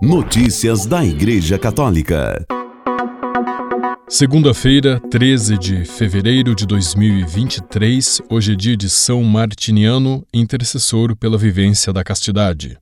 Notícias da Igreja Católica. Segunda-feira, 13 de fevereiro de 2023, hoje é dia de São Martiniano, intercessor pela vivência da castidade.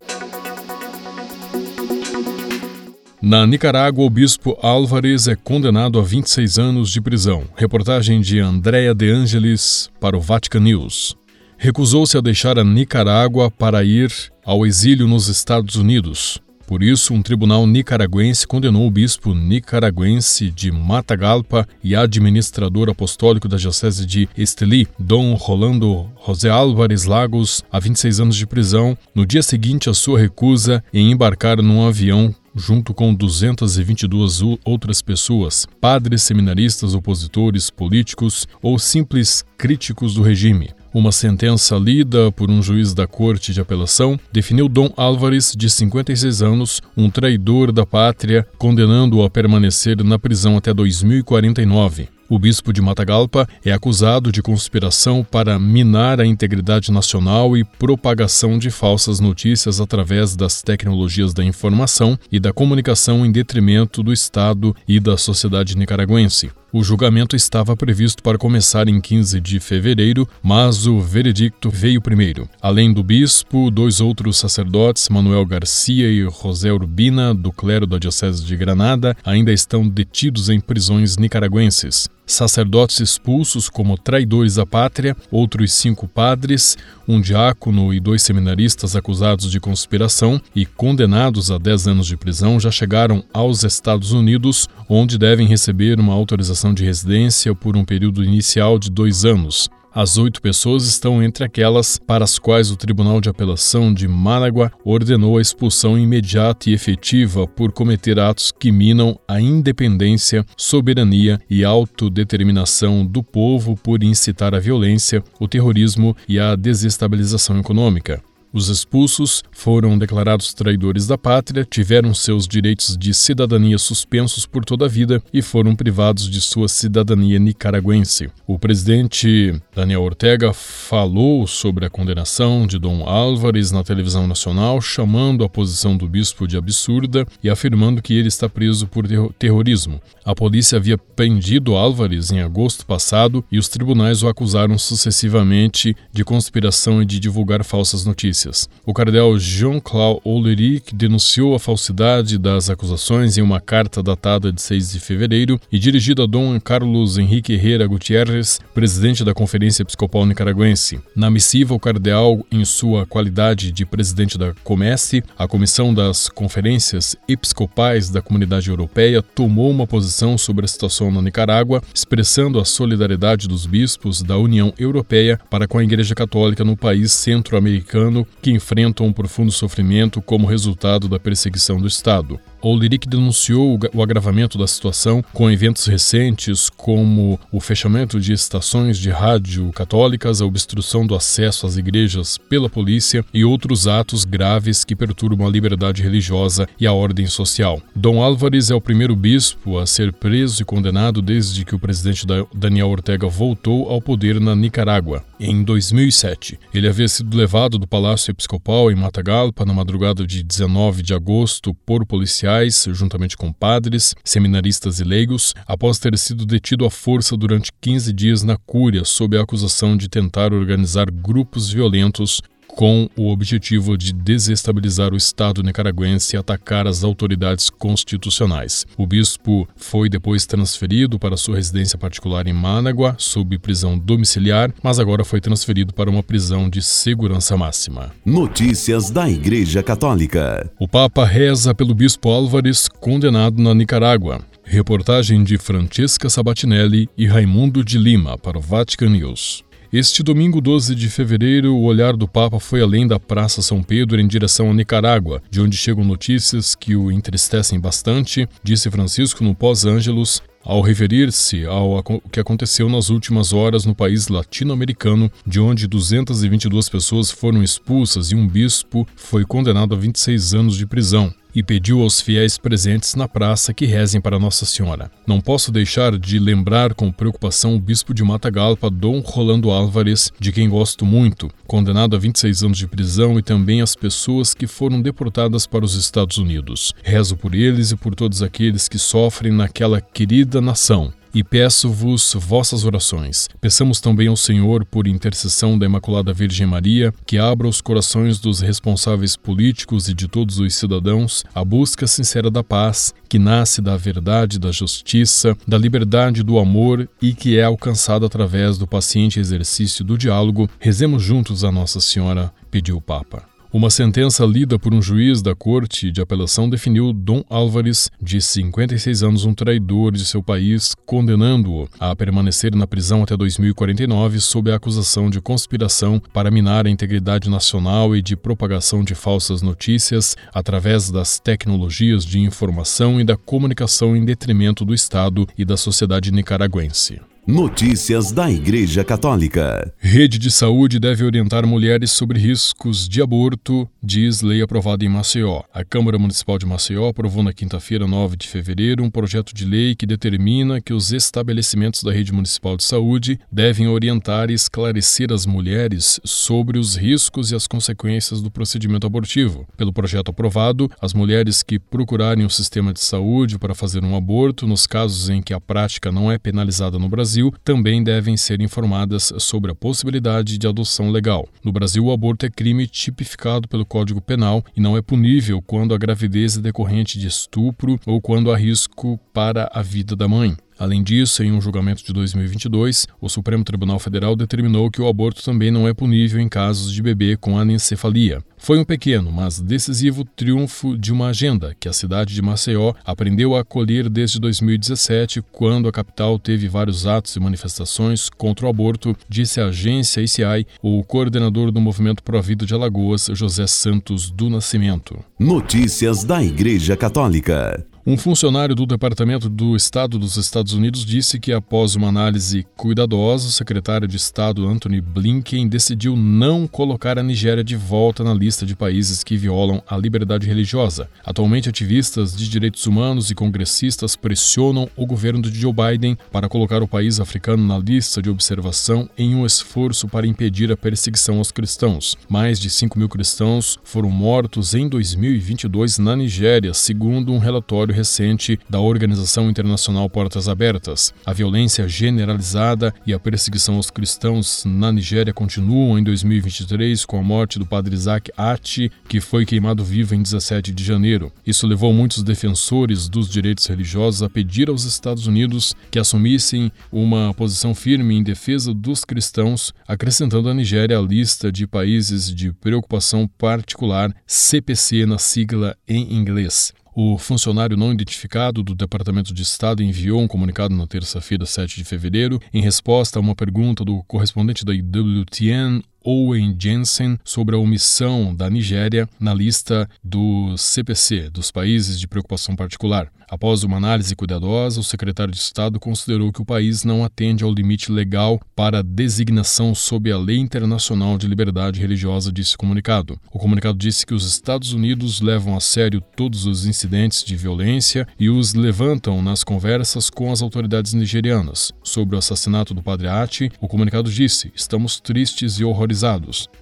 Na Nicarágua, o bispo Álvares é condenado a 26 anos de prisão. Reportagem de Andrea De Angelis para o Vatican News. Recusou-se a deixar a Nicarágua para ir ao exílio nos Estados Unidos. Por isso, um tribunal nicaragüense condenou o bispo nicaragüense de Matagalpa e administrador apostólico da Diocese de Estelí, Dom Rolando José Álvares Lagos, a 26 anos de prisão, no dia seguinte à sua recusa em embarcar num avião junto com 222 outras pessoas, padres, seminaristas, opositores, políticos ou simples críticos do regime. Uma sentença lida por um juiz da Corte de Apelação definiu Dom Álvares, de 56 anos, um traidor da pátria, condenando-o a permanecer na prisão até 2049. O bispo de Matagalpa é acusado de conspiração para minar a integridade nacional e propagação de falsas notícias através das tecnologias da informação e da comunicação em detrimento do Estado e da sociedade nicaragüense. O julgamento estava previsto para começar em 15 de fevereiro, mas o veredicto veio primeiro. Além do bispo, dois outros sacerdotes, Manuel Garcia e José Urbina, do clero da Diocese de Granada, ainda estão detidos em prisões nicaragüenses sacerdotes expulsos como traidores à pátria, outros cinco padres, um diácono e dois seminaristas acusados de conspiração e condenados a 10 anos de prisão já chegaram aos Estados Unidos, onde devem receber uma autorização de residência por um período inicial de dois anos. As oito pessoas estão entre aquelas para as quais o Tribunal de Apelação de Managua ordenou a expulsão imediata e efetiva por cometer atos que minam a independência, soberania e autodeterminação do povo por incitar a violência, o terrorismo e a desestabilização econômica. Os expulsos foram declarados traidores da pátria, tiveram seus direitos de cidadania suspensos por toda a vida e foram privados de sua cidadania nicaragüense. O presidente Daniel Ortega falou sobre a condenação de Dom Álvares na televisão nacional, chamando a posição do bispo de absurda e afirmando que ele está preso por terrorismo. A polícia havia prendido Álvares em agosto passado e os tribunais o acusaram sucessivamente de conspiração e de divulgar falsas notícias. O cardeal Jean-Claude Olleric denunciou a falsidade das acusações em uma carta datada de 6 de fevereiro e dirigida a Dom Carlos Henrique Herrera Gutierrez, presidente da Conferência Episcopal Nicaragüense. Na missiva, o cardeal, em sua qualidade de presidente da Comesse, a Comissão das Conferências Episcopais da Comunidade Europeia, tomou uma posição sobre a situação na Nicarágua, expressando a solidariedade dos bispos da União Europeia para com a Igreja Católica no país centro-americano que enfrentam um profundo sofrimento como resultado da perseguição do Estado. Olderic denunciou o agravamento da situação com eventos recentes como o fechamento de estações de rádio católicas, a obstrução do acesso às igrejas pela polícia e outros atos graves que perturbam a liberdade religiosa e a ordem social. Dom Álvares é o primeiro bispo a ser preso e condenado desde que o presidente Daniel Ortega voltou ao poder na Nicarágua, em 2007. Ele havia sido levado do Palácio Episcopal em Matagalpa na madrugada de 19 de agosto por policiais juntamente com padres, seminaristas e leigos, após ter sido detido à força durante 15 dias na Cúria sob a acusação de tentar organizar grupos violentos com o objetivo de desestabilizar o Estado nicaragüense e atacar as autoridades constitucionais. O bispo foi depois transferido para sua residência particular em Managua, sob prisão domiciliar, mas agora foi transferido para uma prisão de segurança máxima. Notícias da Igreja Católica. O Papa reza pelo bispo Álvares, condenado na Nicarágua. Reportagem de Francesca Sabatinelli e Raimundo de Lima para o Vatican News. Este domingo 12 de fevereiro, o olhar do Papa foi além da Praça São Pedro em direção a Nicarágua, de onde chegam notícias que o entristecem bastante, disse Francisco no Pós-Ângelos, ao referir-se ao que aconteceu nas últimas horas no país latino-americano, de onde 222 pessoas foram expulsas e um bispo foi condenado a 26 anos de prisão e pediu aos fiéis presentes na praça que rezem para Nossa Senhora. Não posso deixar de lembrar com preocupação o bispo de Matagalpa, Dom Rolando Álvares, de quem gosto muito, condenado a 26 anos de prisão, e também as pessoas que foram deportadas para os Estados Unidos. Rezo por eles e por todos aqueles que sofrem naquela querida nação e peço-vos vossas orações. Peçamos também ao Senhor, por intercessão da Imaculada Virgem Maria, que abra os corações dos responsáveis políticos e de todos os cidadãos a busca sincera da paz, que nasce da verdade, da justiça, da liberdade, do amor e que é alcançada através do paciente exercício do diálogo. Rezemos juntos a Nossa Senhora, pediu o Papa. Uma sentença lida por um juiz da Corte de Apelação definiu Dom Álvares, de 56 anos, um traidor de seu país, condenando-o a permanecer na prisão até 2049 sob a acusação de conspiração para minar a integridade nacional e de propagação de falsas notícias através das tecnologias de informação e da comunicação em detrimento do Estado e da sociedade nicaragüense. Notícias da Igreja Católica. Rede de saúde deve orientar mulheres sobre riscos de aborto, diz lei aprovada em Maceió. A Câmara Municipal de Maceió aprovou na quinta-feira, 9 de fevereiro, um projeto de lei que determina que os estabelecimentos da rede municipal de saúde devem orientar e esclarecer as mulheres sobre os riscos e as consequências do procedimento abortivo. Pelo projeto aprovado, as mulheres que procurarem o sistema de saúde para fazer um aborto, nos casos em que a prática não é penalizada no Brasil, Brasil também devem ser informadas sobre a possibilidade de adoção legal. No Brasil, o aborto é crime tipificado pelo Código Penal e não é punível quando a gravidez é decorrente de estupro ou quando há risco para a vida da mãe. Além disso, em um julgamento de 2022, o Supremo Tribunal Federal determinou que o aborto também não é punível em casos de bebê com anencefalia. Foi um pequeno, mas decisivo triunfo de uma agenda que a cidade de Maceió aprendeu a acolher desde 2017, quando a capital teve vários atos e manifestações contra o aborto, disse a agência ICI o coordenador do movimento Pro Vida de Alagoas, José Santos do Nascimento. Notícias da Igreja Católica. Um funcionário do Departamento do Estado dos Estados Unidos disse que, após uma análise cuidadosa, o secretário de Estado Anthony Blinken decidiu não colocar a Nigéria de volta na lista de países que violam a liberdade religiosa. Atualmente, ativistas de direitos humanos e congressistas pressionam o governo de Joe Biden para colocar o país africano na lista de observação em um esforço para impedir a perseguição aos cristãos. Mais de 5 mil cristãos foram mortos em 2022 na Nigéria, segundo um relatório recente da Organização Internacional Portas Abertas. A violência generalizada e a perseguição aos cristãos na Nigéria continuam em 2023 com a morte do padre Isaac Ati, que foi queimado vivo em 17 de janeiro. Isso levou muitos defensores dos direitos religiosos a pedir aos Estados Unidos que assumissem uma posição firme em defesa dos cristãos, acrescentando a Nigéria à lista de países de preocupação particular CPC na sigla em inglês. O funcionário não identificado do Departamento de Estado enviou um comunicado na terça-feira, 7 de fevereiro, em resposta a uma pergunta do correspondente da IWTN, Owen Jensen sobre a omissão da Nigéria na lista do CPC, dos países de preocupação particular. Após uma análise cuidadosa, o secretário de Estado considerou que o país não atende ao limite legal para designação sob a Lei Internacional de Liberdade Religiosa, disse comunicado. O comunicado disse que os Estados Unidos levam a sério todos os incidentes de violência e os levantam nas conversas com as autoridades nigerianas. Sobre o assassinato do padre Ati, o comunicado disse: Estamos tristes e horrorizados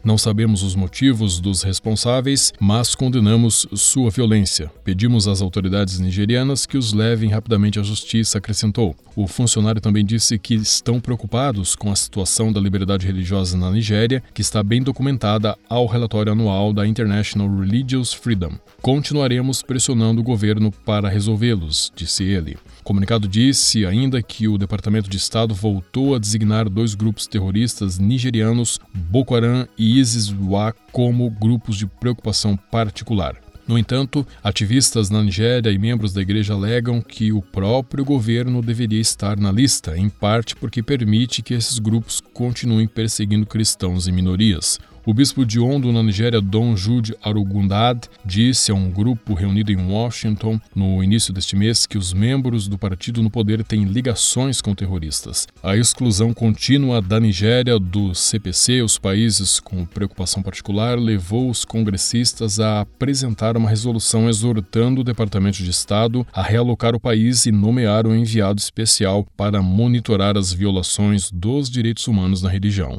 não sabemos os motivos dos responsáveis, mas condenamos sua violência. Pedimos às autoridades nigerianas que os levem rapidamente à justiça, acrescentou. O funcionário também disse que estão preocupados com a situação da liberdade religiosa na Nigéria, que está bem documentada ao relatório anual da International Religious Freedom. Continuaremos pressionando o governo para resolvê-los, disse ele. O comunicado disse ainda que o Departamento de Estado voltou a designar dois grupos terroristas nigerianos, Boko Haram e ISIS-Wa, como grupos de preocupação particular. No entanto, ativistas na Nigéria e membros da igreja alegam que o próprio governo deveria estar na lista, em parte porque permite que esses grupos continuem perseguindo cristãos e minorias. O bispo de Ondo, na Nigéria, Dom Jude Arugundad, disse a um grupo reunido em Washington no início deste mês que os membros do partido no poder têm ligações com terroristas. A exclusão contínua da Nigéria do CPC, os países com preocupação particular, levou os congressistas a apresentar uma resolução exortando o Departamento de Estado a realocar o país e nomear um enviado especial para monitorar as violações dos direitos humanos na religião.